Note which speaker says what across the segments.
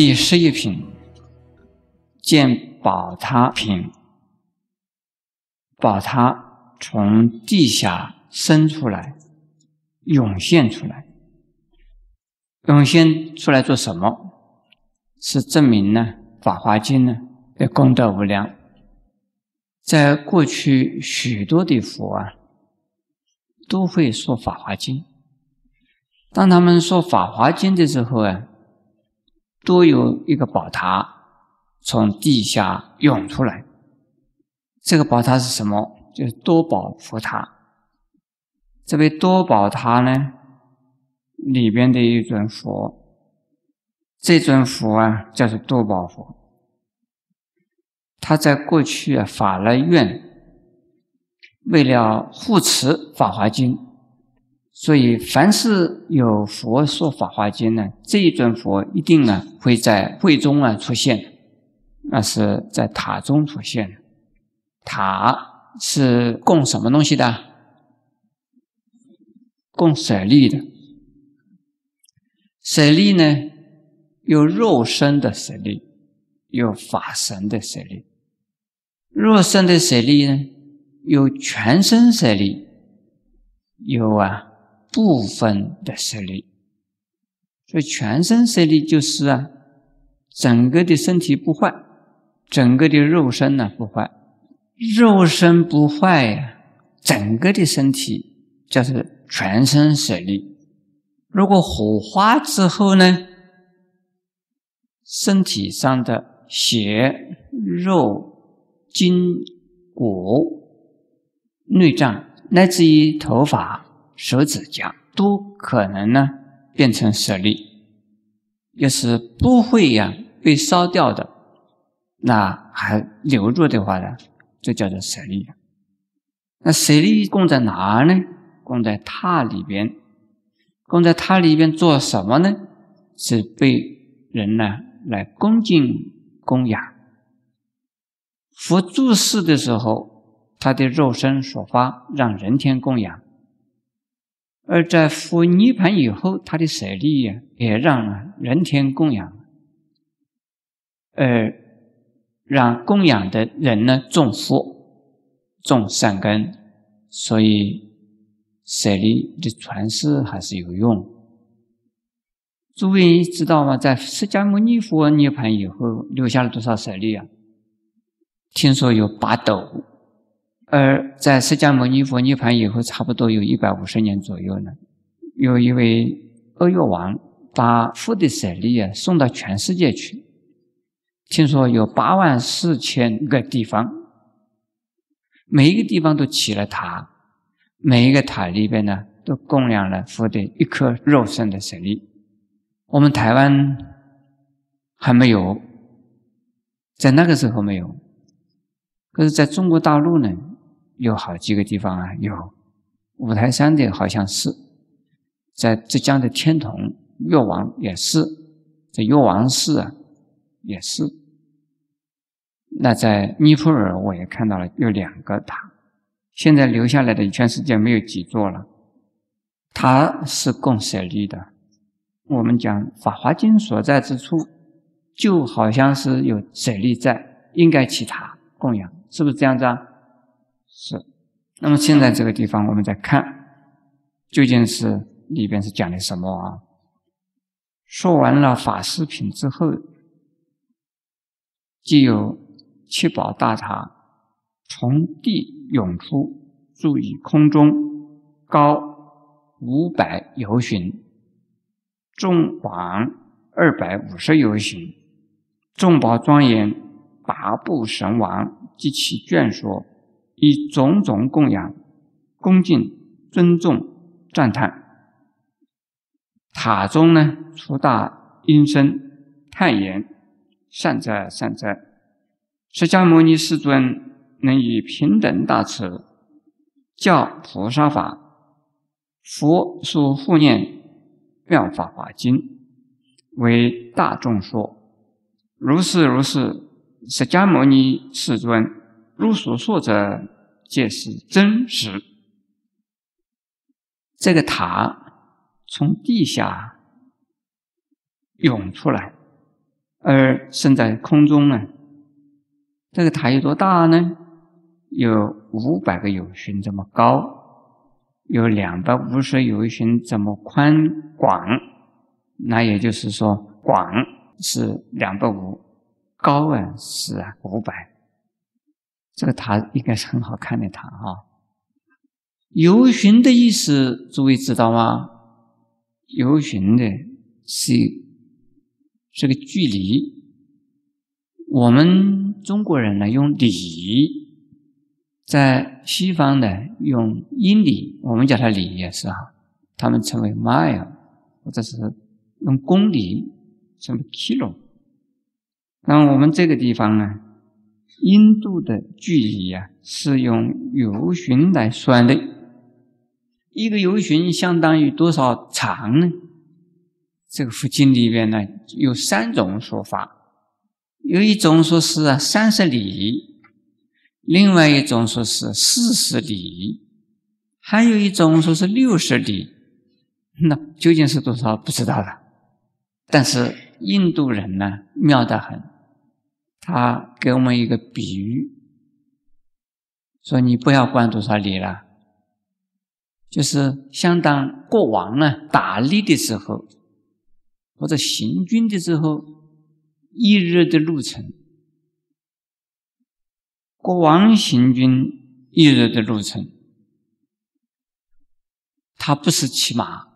Speaker 1: 第十一品，见宝塔品，宝塔从地下生出来，涌现出来，涌现出来做什么？是证明呢，《法华经》呢的功德无量。在过去许多的佛啊，都会说《法华经》。当他们说《法华经》的时候啊，都有一个宝塔从地下涌出来。这个宝塔是什么？就是多宝佛塔。这位多宝塔呢，里边的一尊佛，这尊佛啊，叫做多宝佛。他在过去啊法了愿，为了护持《法华经》，所以凡是有佛说《法华经》呢，这一尊佛一定呢会在会中啊出现，那是在塔中出现。塔是供什么东西的？供舍利的。舍利呢，有肉身的舍利，有法神的舍利。肉身的舍利呢，有全身舍利，有啊部分的舍利。所以全身舍利就是啊，整个的身体不坏，整个的肉身呢不坏，肉身不坏呀，整个的身体就是全身舍利。如果火化之后呢，身体上的血肉。筋骨、内脏，乃至于头发、手指甲，都可能呢变成舍利。要是不会呀被烧掉的，那还留住的话呢，就叫做舍利。那舍利供在哪呢？供在塔里边。供在塔里边做什么呢？是被人呢来恭敬供养。佛住世的时候，他的肉身所发让人天供养；而在佛涅盘以后，他的舍利呀也让人天供养，而让供养的人呢种福、种善根，所以舍利的传世还是有用。诸位知道吗？在释迦牟尼佛涅盘以后，留下了多少舍利啊？听说有八斗，而在释迦牟尼佛涅盘以后，差不多有一百五十年左右呢。有一位阿育王把佛的舍利啊送到全世界去，听说有八万四千个地方，每一个地方都起了塔，每一个塔里边呢都供养了佛的一颗肉身的舍利。我们台湾还没有，在那个时候没有。可是在中国大陆呢，有好几个地方啊，有五台山的好像是，在浙江的天童越王也是，在越王寺啊也是。那在尼泊尔我也看到了有两个塔，现在留下来的全世界没有几座了。它是供舍利的。我们讲《法华经》所在之处，就好像是有舍利在，应该起塔供养。是不是这样子啊？是。那么现在这个地方，我们再看，究竟是里边是讲的什么啊？说完了法师品之后，既有七宝大塔从地涌出，住于空中，高五百由旬，重广二百五十由旬，众宝庄严。八部神王及其眷属，以种种供养、恭敬、尊重、赞叹。塔中呢，出大音声，叹言：“善哉，善哉！释迦牟尼世尊能以平等大慈，教菩萨法。佛所护念妙法华经，为大众说。如是，如是。”释迦牟尼世尊如所说者，皆是真实。这个塔从地下涌出来，而升在空中呢。这个塔有多大呢？有五百个有旬这么高，有两百五十有旬这么宽广。那也就是说，广是两百五，高啊是啊五百。这个塔应该是很好看的塔哈。游巡的意思，诸位知道吗？游巡的是这个距离。我们中国人呢用里，在西方呢用英里，我们叫它里也是哈，他们称为 mile，或者是用公里称为 kilo。那我们这个地方呢？印度的距离呀，是用游巡来算的。一个游巡相当于多少长呢？这个佛经里边呢有三种说法，有一种说是三十里，另外一种说是四十里，还有一种说是六十里。那究竟是多少不知道了。但是印度人呢妙得很。他给我们一个比喻，说你不要管多少礼了，就是相当国王呢打猎的时候，或者行军的时候，一日的路程。国王行军一日的路程，他不是骑马，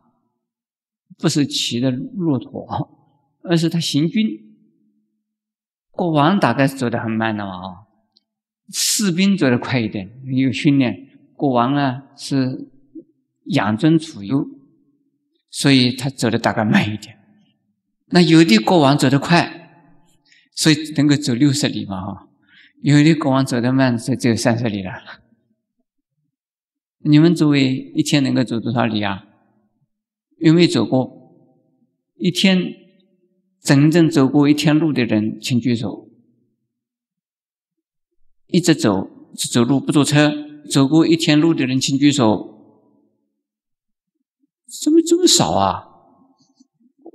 Speaker 1: 不是骑的骆驼，而是他行军。国王大概是走得很慢的嘛，啊，士兵走得快一点，有训练。国王呢是养尊处优，所以他走的大概慢一点。那有的国王走得快，所以能够走六十里嘛，哈。有的国王走得慢，所以只有三十里了。你们诸位一天能够走多少里啊？有没有走过一天？真正走过一天路的人，请举手。一直走走路不坐车，走过一天路的人，请举手。怎么这么少啊？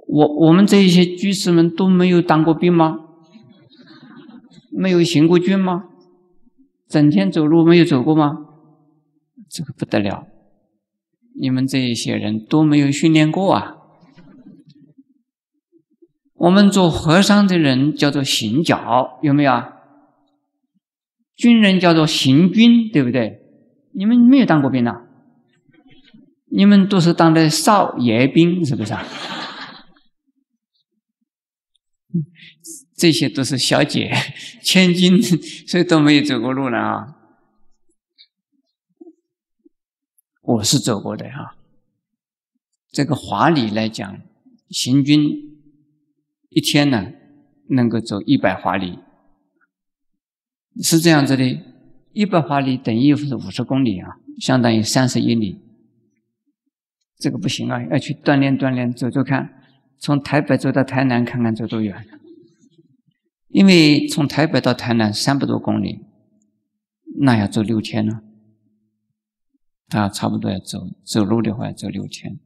Speaker 1: 我我们这一些居士们都没有当过兵吗？没有行过军吗？整天走路没有走过吗？这个不得了！你们这一些人都没有训练过啊！我们做和尚的人叫做行脚，有没有啊？军人叫做行军，对不对？你们没有当过兵呐？你们都是当的少爷兵，是不是啊？这些都是小姐、千金，所以都没有走过路了啊。我是走过的哈。这个华理来讲，行军。一天呢，能够走一百华里，是这样子的。一百华里等于是五十公里啊，相当于三十英里。这个不行啊，要去锻炼锻炼，走走看。从台北走到台南，看看走多远。因为从台北到台南三百多公里，那要走六天呢。啊，差不多要走走路的话，要走六天。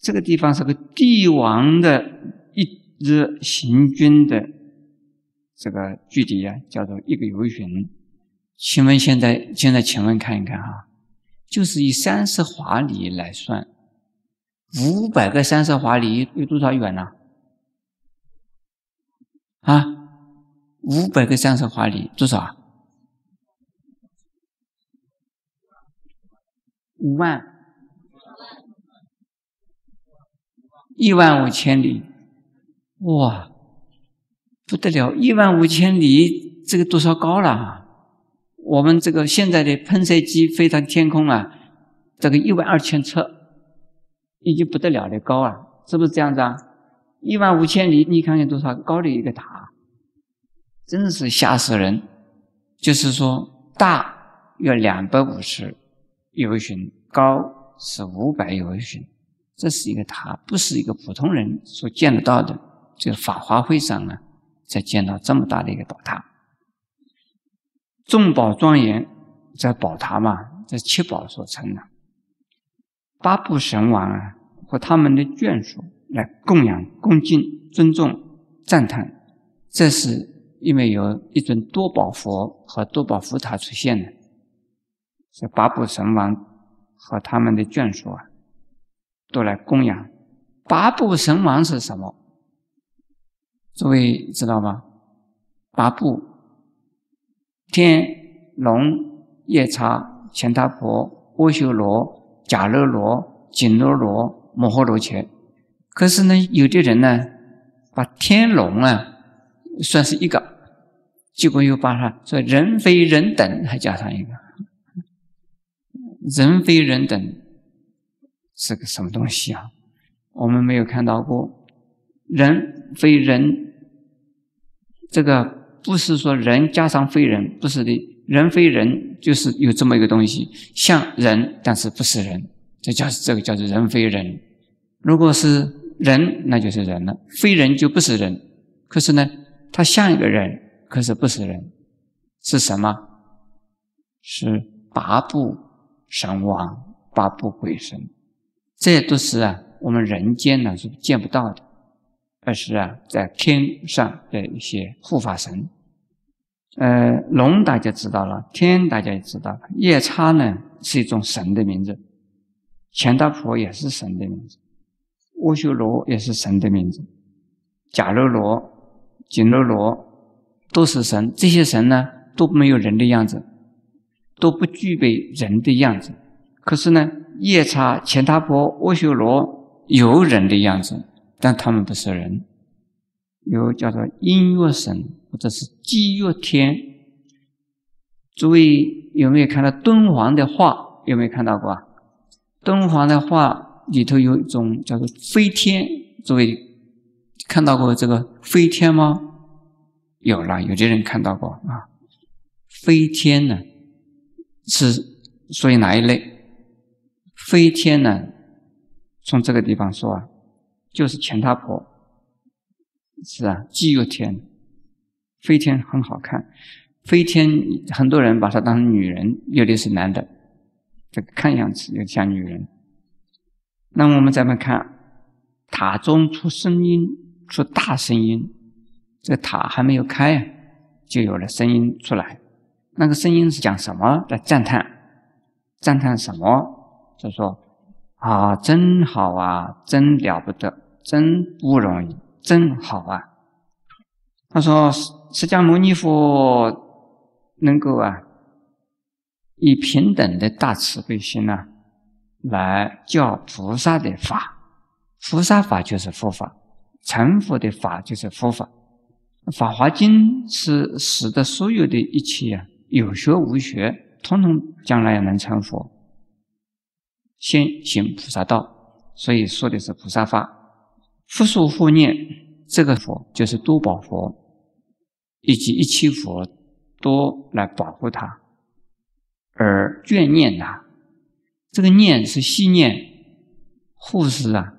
Speaker 1: 这个地方是个帝王的。一日行军的这个距离啊，叫做一个游巡。请问现在，现在请问看一看哈，就是以三十华里来算，五百个三十华里有多少远呢？啊，五百个三十华里多少啊？五万，一万五千里。哇，不得了！一万五千里，这个多少高了？我们这个现在的喷射机飞上天空啊，这个一万二千尺，已经不得了的高啊，是不是这样子啊？一万五千里，你看看多少高的一个塔，真是吓死人！就是说，大要两百五十游巡，高是五百游巡，这是一个塔，不是一个普通人所见得到的。这个法华会上呢，才见到这么大的一个宝塔，众宝庄严，在宝塔嘛，这七宝所成的，八部神王啊和他们的眷属来供养、恭敬、尊重赞叹。这是因为有一尊多宝佛和多宝佛塔出现了，这八部神王和他们的眷属啊，都来供养。八部神王是什么？诸位知道吗？八部：天龙、夜叉、乾达婆、阿修罗、迦楼罗、紧罗罗、摩诃罗伽。可是呢，有的人呢，把天龙啊。算是一个，结果又把它说人非人等，还加上一个，人非人等是个什么东西啊？我们没有看到过，人非人，这个不是说人加上非人，不是的，人非人就是有这么一个东西，像人但是不是人，这叫这个叫做人非人。如果是人，那就是人了；非人就不是人。可是呢？他像一个人，可是不是人，是什么？是八部神王、八部鬼神，这都是啊，我们人间呢是见不到的，而是啊，在天上的一些护法神。呃，龙大家知道了，天大家也知道了，夜叉呢是一种神的名字，钱大婆也是神的名字，阿修罗也是神的名字，迦楼罗。紧罗罗都是神，这些神呢都没有人的样子，都不具备人的样子。可是呢，夜叉、乾闼婆、阿修罗有人的样子，但他们不是人。有叫做音乐神或者是激乐天。诸位有没有看到敦煌的画？有没有看到过？敦煌的画里头有一种叫做飞天。诸位。看到过这个飞天吗？有了，有的人看到过啊。飞天呢，是属于哪一类？飞天呢，从这个地方说啊，就是钱他婆，是啊，既有天。飞天很好看，飞天很多人把它当成女人，有的是男的，这个看样子有点像女人。那我们再来看，塔中出声音。出大声音，这个塔还没有开啊，就有了声音出来。那个声音是讲什么？在赞叹，赞叹什么？就说啊，真好啊，真了不得，真不容易，真好啊。他说，释迦牟尼佛能够啊，以平等的大慈悲心啊，来教菩萨的法，菩萨法就是佛法。成佛的法就是佛法，《法华经》是使得所有的一切啊，有学无学，统统将来也能成佛，先行菩萨道，所以说的是菩萨法。复数复念这个佛，就是多宝佛，以及一切佛都来保护他，而眷念他。这个念是信念，护持啊，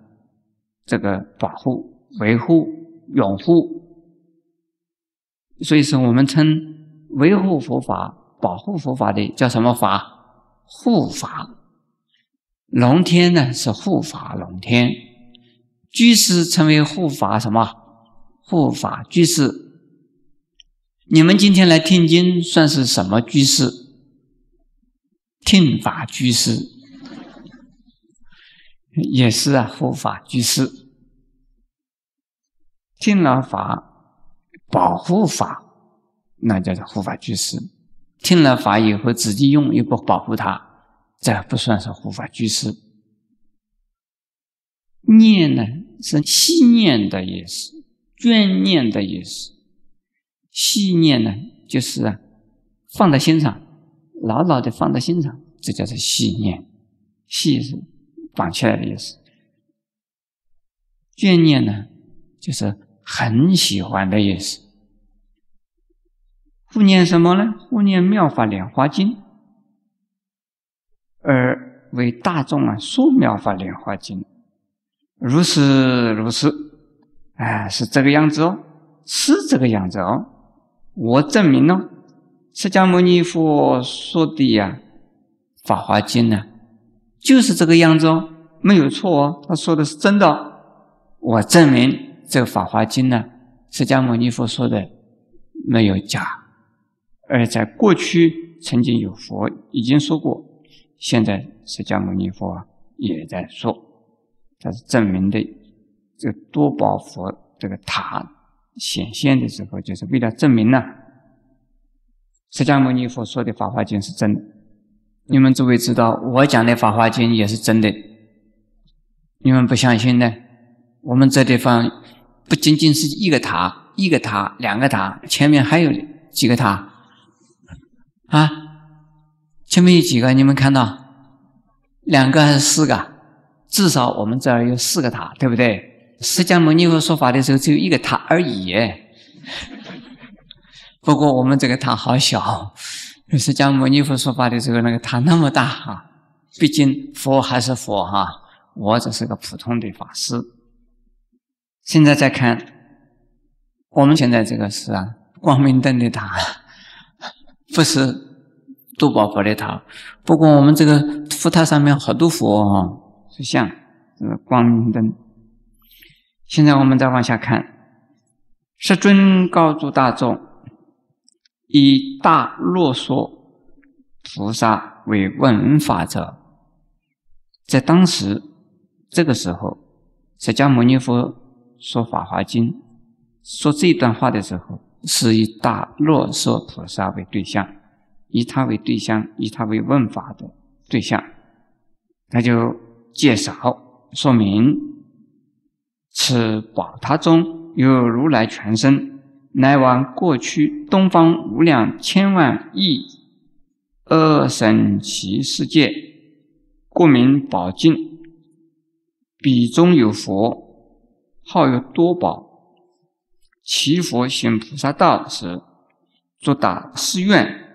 Speaker 1: 这个保护。维护、拥护，所以说我们称维护佛法、保护佛法的叫什么法？护法。龙天呢是护法龙天，居士称为护法什么？护法居士。你们今天来听经，算是什么居士？听法居士，也是啊，护法居士。听了法，保护法，那叫做护法居士。听了法以后，自己用又不保护他，这不算是护法居士。念呢，是细念的意思，眷念的意思。细念呢，就是啊，放在心上，牢牢的放在心上，这叫做细念。细是绑起来的意思。眷念呢，就是。很喜欢的意思。护念什么呢？护念妙法莲华经，而为大众啊说妙法莲华经。如是如是，哎，是这个样子哦，是这个样子哦。我证明了，释迦牟尼佛说的呀，《法华经》呢，就是这个样子哦，没有错哦，他说的是真的。我证明。这个《法华经》呢，释迦牟尼佛说的没有假，而在过去曾经有佛已经说过，现在释迦牟尼佛也在说，它是证明的这个多宝佛这个塔显现的时候，就是为了证明呢，释迦牟尼佛说的《法华经》是真的。你们诸位知道，我讲的《法华经》也是真的。你们不相信呢？我们这地方不仅仅是一个塔，一个塔，两个塔，前面还有几个塔啊？前面有几个？你们看到两个还是四个？至少我们这儿有四个塔，对不对？释迦牟尼佛说法的时候只有一个塔而已。不过我们这个塔好小。释迦牟尼佛说法的时候，那个塔那么大哈，毕竟佛还是佛哈，我只是个普通的法师。现在再看，我们现在这个是啊，光明灯的塔，不是多宝佛的塔。不过我们这个佛塔上面好多佛啊，是像这个光明灯。现在我们再往下看，世尊告诉大众。以大啰嗦菩萨为问法者，在当时这个时候，释迦牟尼佛说《法华经》，说这段话的时候，是以大啰嗦菩萨为对象，以他为对象，以他为问法的对象，他就介绍说明，此宝塔中有如来全身。乃往过去东方无量千万亿二神奇世界，故名宝镜。彼中有佛，号有多宝。其佛行菩萨道时，作大誓愿：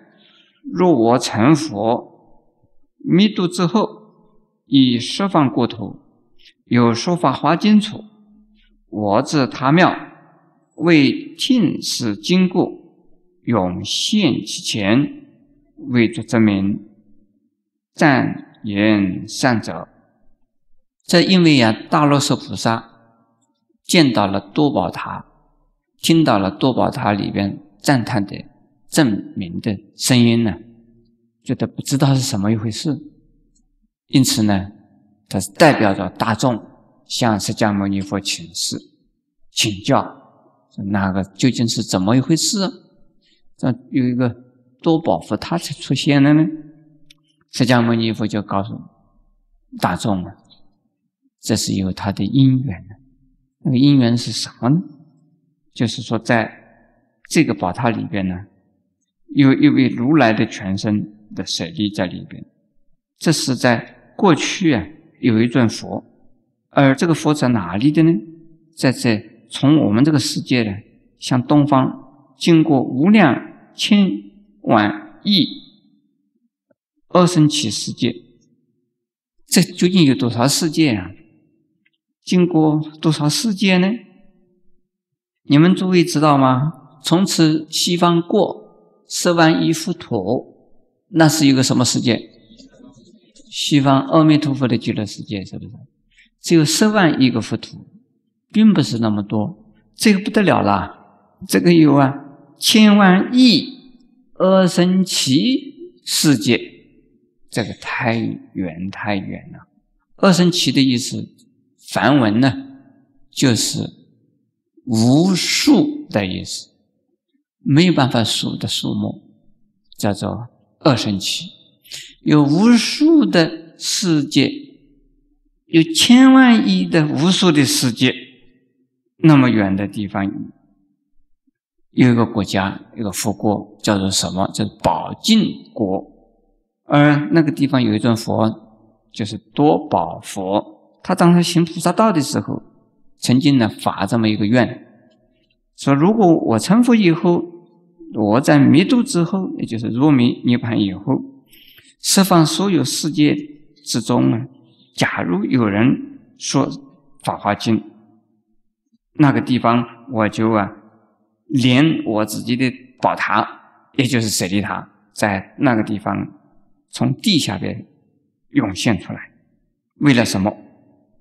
Speaker 1: 若我成佛灭度之后，以十方国土有说法华经处，我至他庙。为听是经过，永现其前，为作证明，赞言善者。这因为呀，大罗娑菩萨见到了多宝塔，听到了多宝塔里边赞叹的证明的声音呢，觉得不知道是什么一回事，因此呢，它是代表着大众向释迦牟尼佛请示、请教。那个究竟是怎么一回事？这有一个多宝佛，他才出现了呢。释迦牟尼佛就告诉大众了，这是有他的因缘的。那个因缘是什么呢？就是说，在这个宝塔里边呢，有一位如来的全身的舍利在里边。这是在过去啊，有一尊佛，而这个佛在哪里的呢？在这。从我们这个世界呢，向东方经过无量千万亿二生起世界，这究竟有多少世界啊？经过多少世界呢？你们诸位知道吗？从此西方过十万亿佛土，那是一个什么世界？西方阿弥陀佛的极乐世界，是不是？只有十万亿个佛土。并不是那么多，这个不得了了。这个有啊，千万亿二生奇世界，这个太远太远了。二生奇的意思，梵文呢，就是无数的意思，没有办法数的数目，叫做二生奇。有无数的世界，有千万亿的无数的世界。那么远的地方，有一个国家，一个佛国，叫做什么？叫宝镜国。而那个地方有一尊佛，就是多宝佛。他当他行菩萨道的时候，曾经呢发这么一个愿，说：如果我成佛以后，我在弥度之后，也就是入灭涅盘以后，十方所有世界之中呢，假如有人说《法华经》。那个地方，我就啊，连我自己的宝塔，也就是舍利塔，在那个地方从地下边涌现出来。为了什么？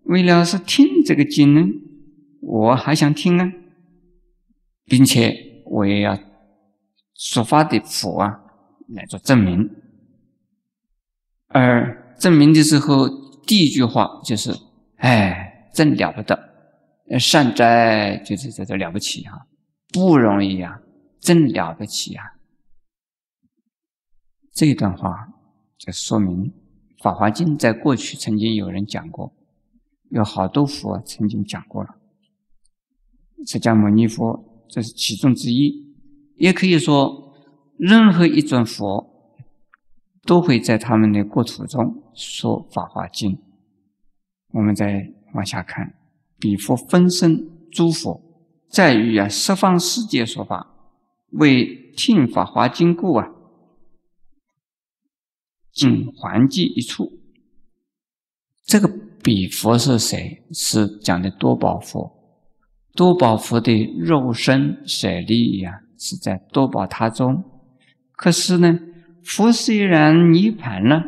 Speaker 1: 为了是听这个经呢？我还想听啊。并且我也要所发的佛啊来做证明。而证明的时候，第一句话就是：“哎，真了不得，善哉，就是这这了不起啊，不容易啊，真了不起啊。”这一段话就说明《法华经》在过去曾经有人讲过，有好多佛曾经讲过了。释迦牟尼佛这是其中之一，也可以说，任何一尊佛。都会在他们的国土中说《法华经》。我们再往下看，彼佛分身诸佛，在于啊十方世界说法，为听《法华经》故啊，尽还记一处。这个彼佛是谁？是讲的多宝佛。多宝佛的肉身舍利呀，是在多宝塔中。可是呢？佛虽然涅盘了，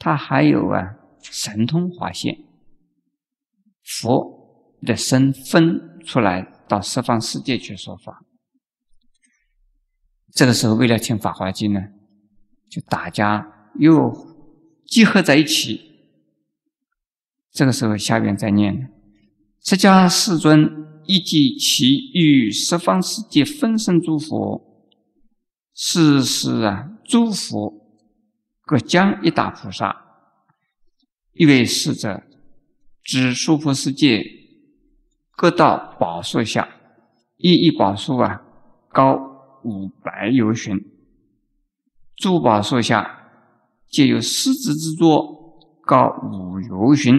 Speaker 1: 他还有啊神通化现，佛的身分出来到十方世界去说法。这个时候，为了听《法华经》呢，就大家又集合在一起。这个时候，下边再念：释迦世尊以及其与十方世界分身诸佛。是是啊，诸佛各将一大菩萨，一位侍者，指娑婆世界各道宝树下，一一宝树啊，高五百由旬，诸宝树下皆有狮子之座，高五由旬，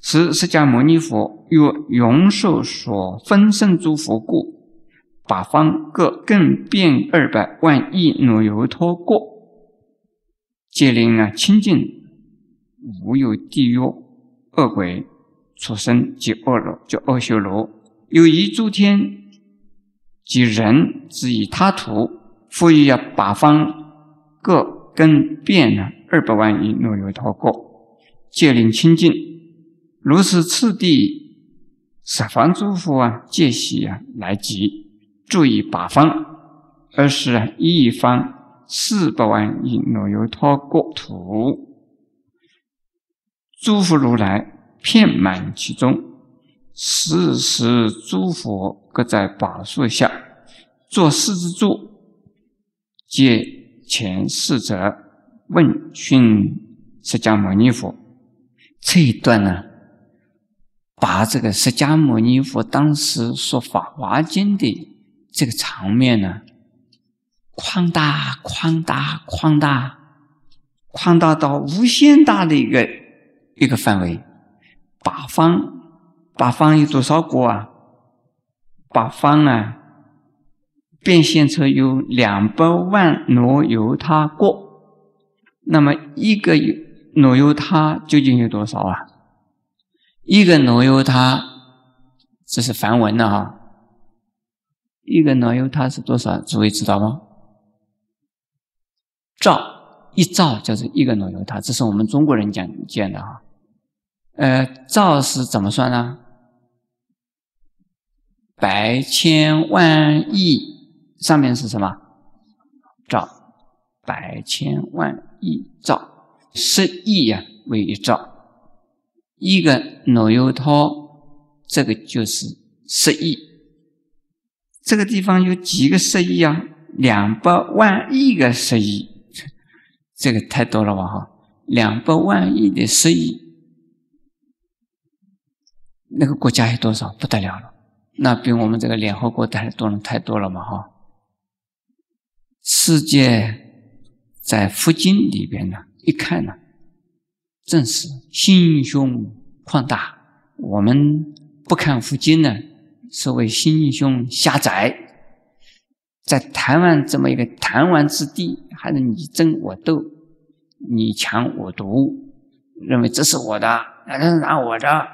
Speaker 1: 是释迦牟尼佛若永寿所分身诸佛故。八方各更变二百万亿罗由脱过，皆令啊清净，无有地狱恶鬼畜生及恶罗，就恶修罗，有一诸天及人之以他土，赋予啊八方各更变了二百万亿罗由脱过，皆令清净。如是次第，十方诸佛啊，皆悉啊来集。注意八方，而是一方四百万亿罗由他国土，诸佛如来遍满其中，时时诸佛各在宝树下作狮子座，皆前四者问讯释迦牟尼佛。这一段呢，把这个释迦牟尼佛当时说《法华经》的。这个场面呢，扩大、扩大、扩大，扩大到无限大的一个一个范围。八方，八方有多少国啊？八方啊，变现出有两百万罗由他国。那么一个罗由他究竟有多少啊？一个罗由他，这是梵文的哈。一个脑油它是多少？诸位知道吗？兆一兆就是一个脑油它，这是我们中国人讲讲的哈。呃，兆是怎么算呢？百千万亿上面是什么？兆，百千万亿兆，十亿呀为一兆，一个脑油涛，这个就是十亿。这个地方有几个十亿啊？两百万亿个十亿，这个太多了吧？哈，两百万亿的十亿，那个国家有多少？不得了了，那比我们这个联合国太多了，太多了嘛？哈，世界在佛经里边呢，一看呢，正是心胸旷大。我们不看佛经呢？所谓心胸狭窄，在台湾这么一个弹丸之地，还是你争我斗，你强我独，认为这是我的，那是拿我的。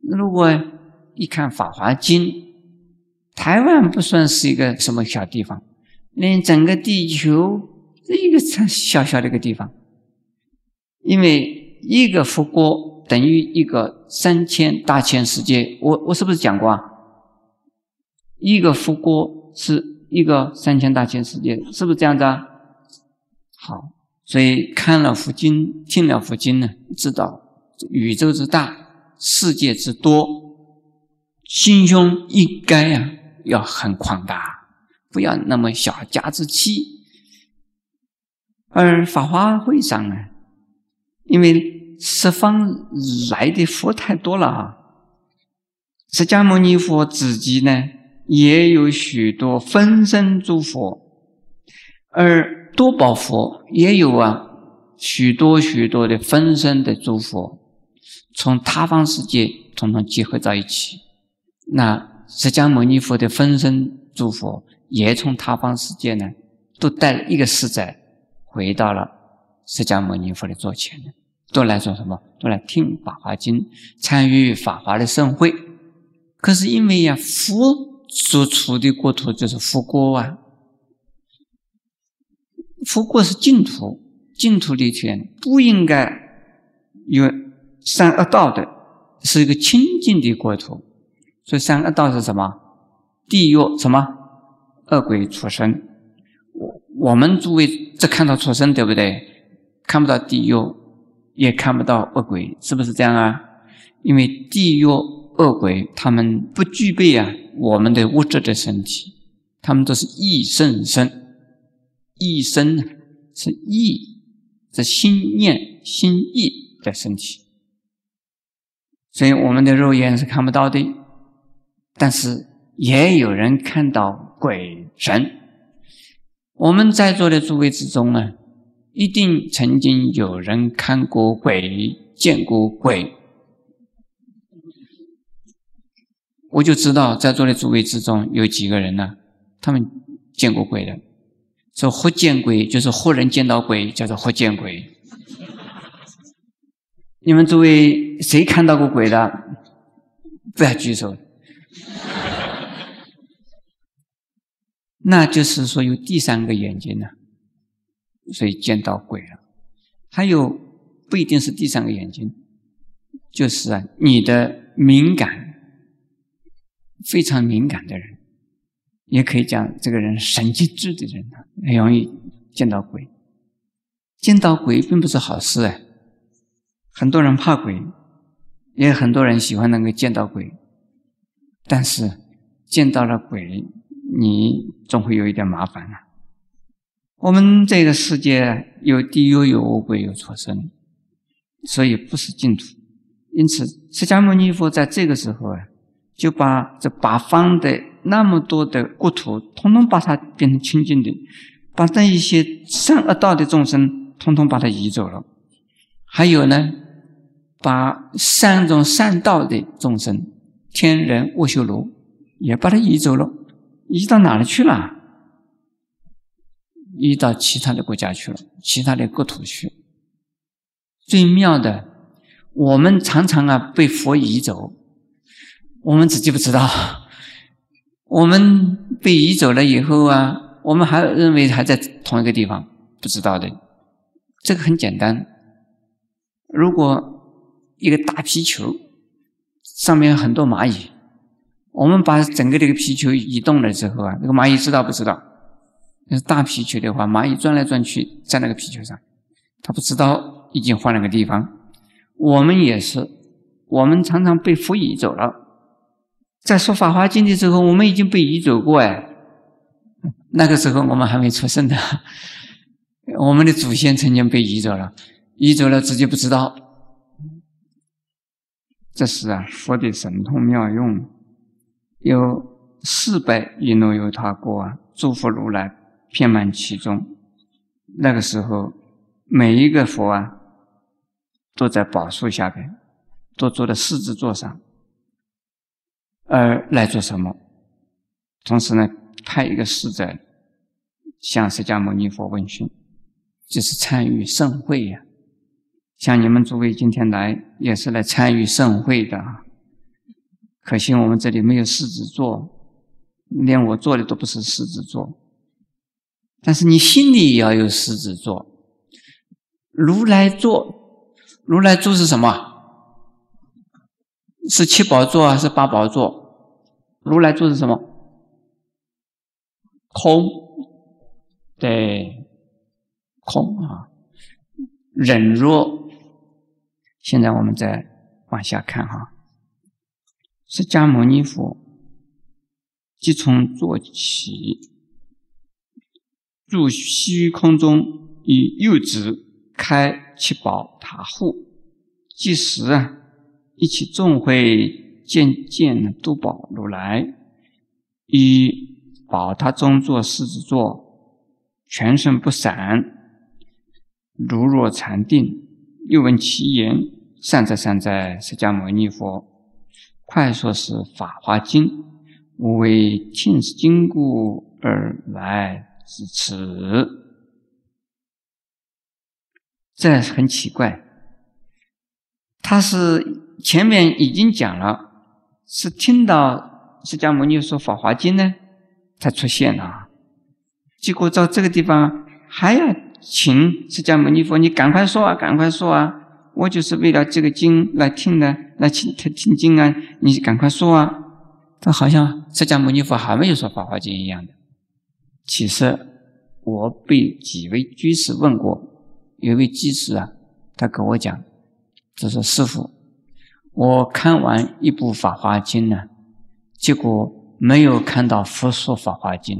Speaker 1: 如果一看《法华经》，台湾不算是一个什么小地方，连整个地球是一个小小的一个地方，因为一个佛国。等于一个三千大千世界，我我是不是讲过啊？一个佛国是一个三千大千世界，是不是这样子啊？好，所以看了佛经，听了佛经呢，知道宇宙之大，世界之多，心胸应该呀要很宽大，不要那么小家子气。而法华会上呢，因为十方来的佛太多了啊，释迦牟尼佛自己呢也有许多分身诸佛，而多宝佛也有啊许多许多的分身的诸佛，从他方世界统统结合在一起。那释迦牟尼佛的分身诸佛也从他方世界呢，都带了一个使者。回到了释迦牟尼佛的座前，都来做什么？都来听《法华经》，参与法华的盛会。可是因为呀，佛所处的国土就是佛国啊，佛国是净土，净土里边不应该有三恶道的，是一个清净的国土。所以三恶道是什么？地狱什么？恶鬼畜生。我们诸位只看到畜生，对不对？看不到地狱，也看不到恶鬼，是不是这样啊？因为地狱恶鬼他们不具备啊我们的物质的身体，他们都是意生身，意生是意，是心念心意的身体，所以我们的肉眼是看不到的，但是也有人看到鬼神。我们在座的诸位之中呢，一定曾经有人看过鬼、见过鬼。我就知道在座的诸位之中有几个人呢，他们见过鬼的。说活见鬼就是活人见到鬼，叫做活见鬼。你们诸位谁看到过鬼的？不要举手。那就是说有第三个眼睛呢，所以见到鬼了。还有不一定是第三个眼睛，就是啊，你的敏感非常敏感的人，也可以讲这个人神经质的人呢，很容易见到鬼。见到鬼并不是好事哎，很多人怕鬼，也很多人喜欢能够见到鬼，但是见到了鬼。你总会有一点麻烦啊。我们这个世界有地狱、有恶鬼、有畜生，所以不是净土。因此，释迦牟尼佛在这个时候啊，就把这八方的那么多的国土，统统把它变成清净的，把那一些善恶道的众生，统统把它移走了。还有呢，把三种善道的众生，天人、卧修罗，也把它移走了。移到哪里去了？移到其他的国家去了，其他的国土去。最妙的，我们常常啊被佛移走，我们自己不知道。我们被移走了以后啊，我们还认为还在同一个地方，不知道的。这个很简单，如果一个大皮球上面有很多蚂蚁。我们把整个这个皮球移动了之后啊，这个蚂蚁知道不知道？那是大皮球的话，蚂蚁转来转去在那个皮球上，它不知道已经换了个地方。我们也是，我们常常被佛移走了。在说《法华经》的时候，我们已经被移走过哎，那个时候我们还没出生的，我们的祖先曾经被移走了，移走了自己不知道。这是啊，佛的神通妙用。有四百亿诺由他国啊，诸佛如来遍满其中。那个时候，每一个佛啊，都在宝树下边，都坐在狮子座上，而来做什么？同时呢，派一个使者向释迦牟尼佛问讯，就是参与盛会呀。像你们诸位今天来，也是来参与盛会的。可惜我们这里没有狮子座，连我坐的都不是狮子座。但是你心里也要有狮子座。如来座，如来座是什么？是七宝座还是八宝座？如来座是什么？空，对，空啊，忍弱。现在我们再往下看哈，释迦牟尼佛即从坐起，入虚空中，以右指开七宝塔户，即时啊，一切众会见见多宝如来，以宝塔中坐狮子座，全身不散，如若禅定。又闻其言。善哉善哉，释迦牟尼佛，快说是《法华经》，我为听此经故而来是此。这很奇怪，他是前面已经讲了，是听到释迦牟尼说《法华经》呢，才出现的，结果到这个地方还要请释迦牟尼佛，你赶快说啊，赶快说啊！我就是为了这个经来听的，来听听听经啊！你赶快说啊！他好像释迦牟尼佛还没有说《法华经》一样的。其实我被几位居士问过，有一位居士啊，他跟我讲，他说：“师傅，我看完一部《法华经》呢，结果没有看到佛说《法华经》，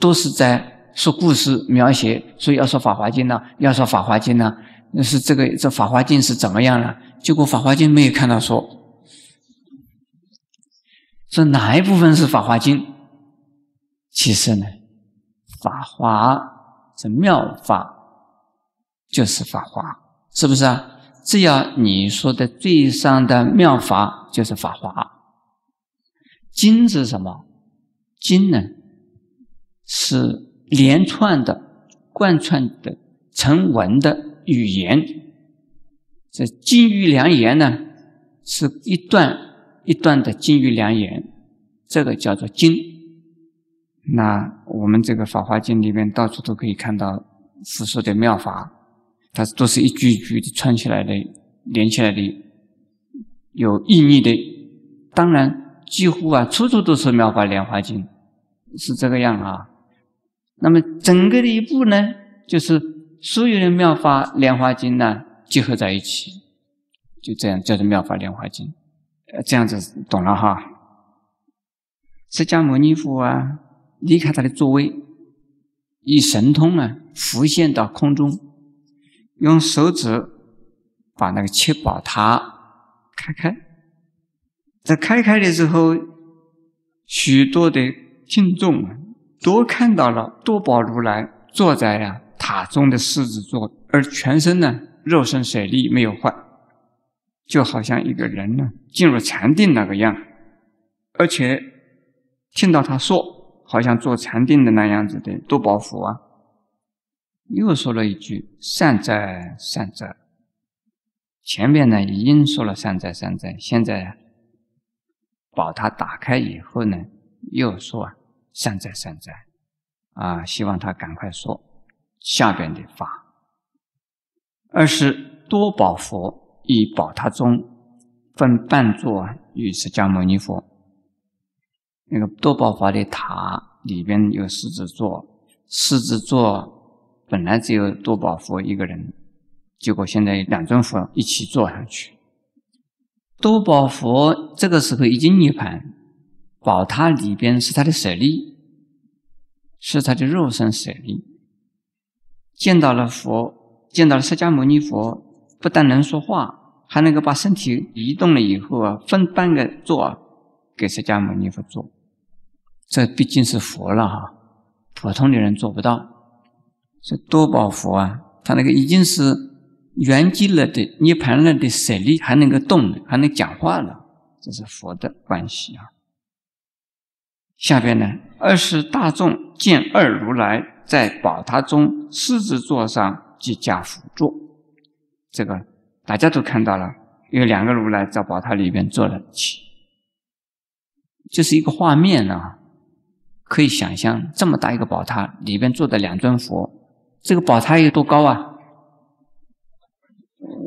Speaker 1: 都是在。”说故事描写，所以要说《法华经》呢，要说《法华经》呢，那是这个这《法华经》是怎么样了？结果《法华经》没有看到说，这哪一部分是《法华经》？其实呢，法华这妙法就是法华，是不是啊？只要你说的最上的妙法就是法华。经是什么？经呢是。连串的、贯穿的、成文的语言，这金玉良言呢，是一段一段的金玉良言，这个叫做经。那我们这个《法华经》里面到处都可以看到佛说的妙法，它都是一句一句的串起来的、连起来的，有意义的。当然，几乎啊，处处都是《妙法莲华经》，是这个样啊。那么整个的一部呢，就是所有的妙法莲华经呢结合在一起，就这样叫做妙法莲华经。呃，这样子懂了哈。释迦牟尼佛啊，离开他的座位，以神通啊浮现到空中，用手指把那个七宝塔开开。在开开的时候，许多的听众啊。都看到了多宝如来坐在呀塔中的狮子座，而全身呢肉身舍利没有坏，就好像一个人呢进入禅定那个样，而且听到他说，好像做禅定的那样子的多宝佛啊，又说了一句善哉善哉。前面呢已经说了善哉善哉，现在宝塔打开以后呢，又说。善哉善哉，啊！希望他赶快说下边的法。二是多宝佛以宝塔中分半座与释迦牟尼佛。那个多宝佛的塔里边有狮子座，狮子座本来只有多宝佛一个人，结果现在两尊佛一起坐上去。多宝佛这个时候已经涅盘。宝塔里边是他的舍利，是他的肉身舍利。见到了佛，见到了释迦牟尼佛，不但能说话，还能够把身体移动了以后啊，分半个座给释迦牟尼佛坐。这毕竟是佛了哈，普通的人做不到。这多宝佛啊，他那个已经是圆寂了的涅盘了的舍利，还能够动，还能讲话了，这是佛的关系啊。下边呢，二是大众见二如来在宝塔中狮子座上即加辅助，这个大家都看到了，有两个如来在宝塔里边坐了起，就是一个画面啊，可以想象这么大一个宝塔里边坐的两尊佛，这个宝塔有多高啊？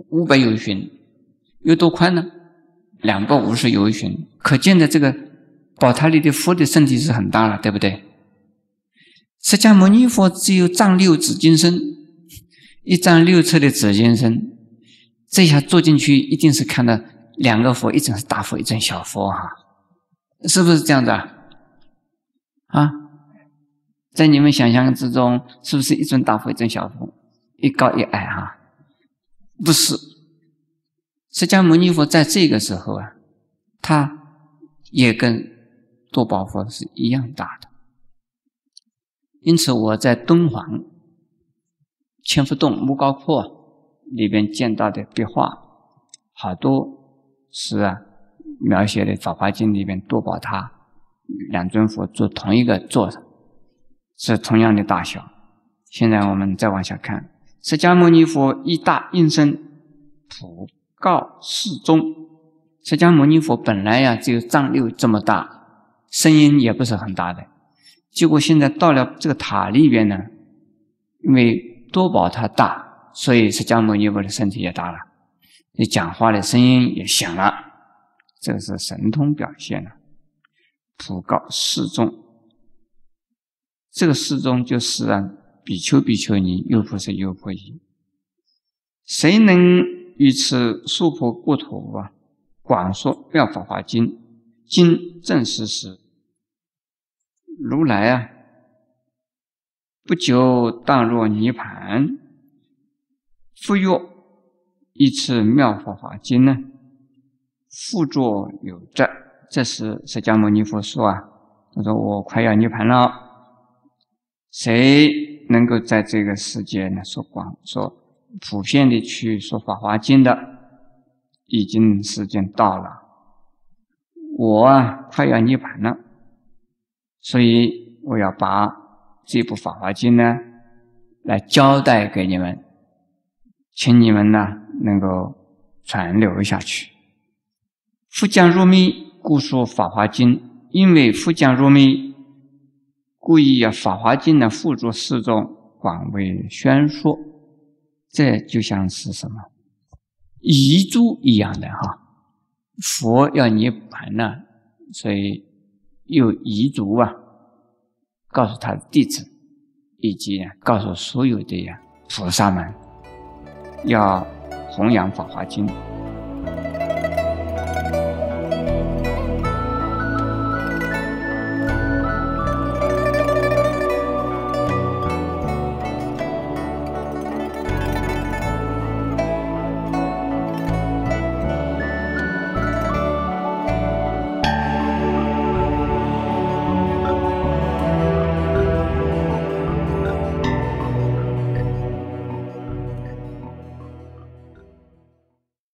Speaker 1: 五百由旬，有多宽呢？两百五十由旬，可见的这个。宝塔里的佛的身体是很大了，对不对？释迦牟尼佛只有丈六指金身，一丈六尺的指金身，这下坐进去一定是看到两个佛，一尊是大佛，一尊小佛，哈，是不是这样子？啊，啊在你们想象之中，是不是一尊大佛，一尊小佛，一高一矮？啊，不是，释迦牟尼佛在这个时候啊，他也跟多宝佛是一样大的。因此，我在敦煌千佛洞莫高窟里边见到的壁画，好多是啊，描写的《法华经》里边多宝塔两尊佛坐同一个座上，是同样的大小。现在我们再往下看，释迦牟尼佛一大应身普告世宗。释迦牟尼佛本来呀只有丈六这么大，声音也不是很大的。结果现在到了这个塔里边呢，因为多宝塔大，所以释迦牟尼佛的身体也大了，你讲话的声音也响了，这是神通表现了。普告示众，这个示众就是啊，比丘、比丘尼、优婆塞、优婆夷，谁能于此娑婆国土啊，广说妙法华经，经正实时。如来啊，不久当若涅盘，复若一次妙法华经呢，复作有证。这时释迦牟尼佛说啊，他说我快要涅盘了，谁能够在这个世界呢说广说普遍的去说法华经的，已经时间到了，我啊快要涅盘了。所以我要把这部《法华经》呢，来交代给你们，请你们呢能够传流下去。复将入密，故说《法华经》，因为复讲入密，故意要《法华经》呢附着四众广为宣说。这就像是什么遗嘱一样的哈，佛要涅盘了，所以。有遗嘱啊，告诉他的弟子，以及告诉所有的呀菩萨们，要弘扬《法华经》。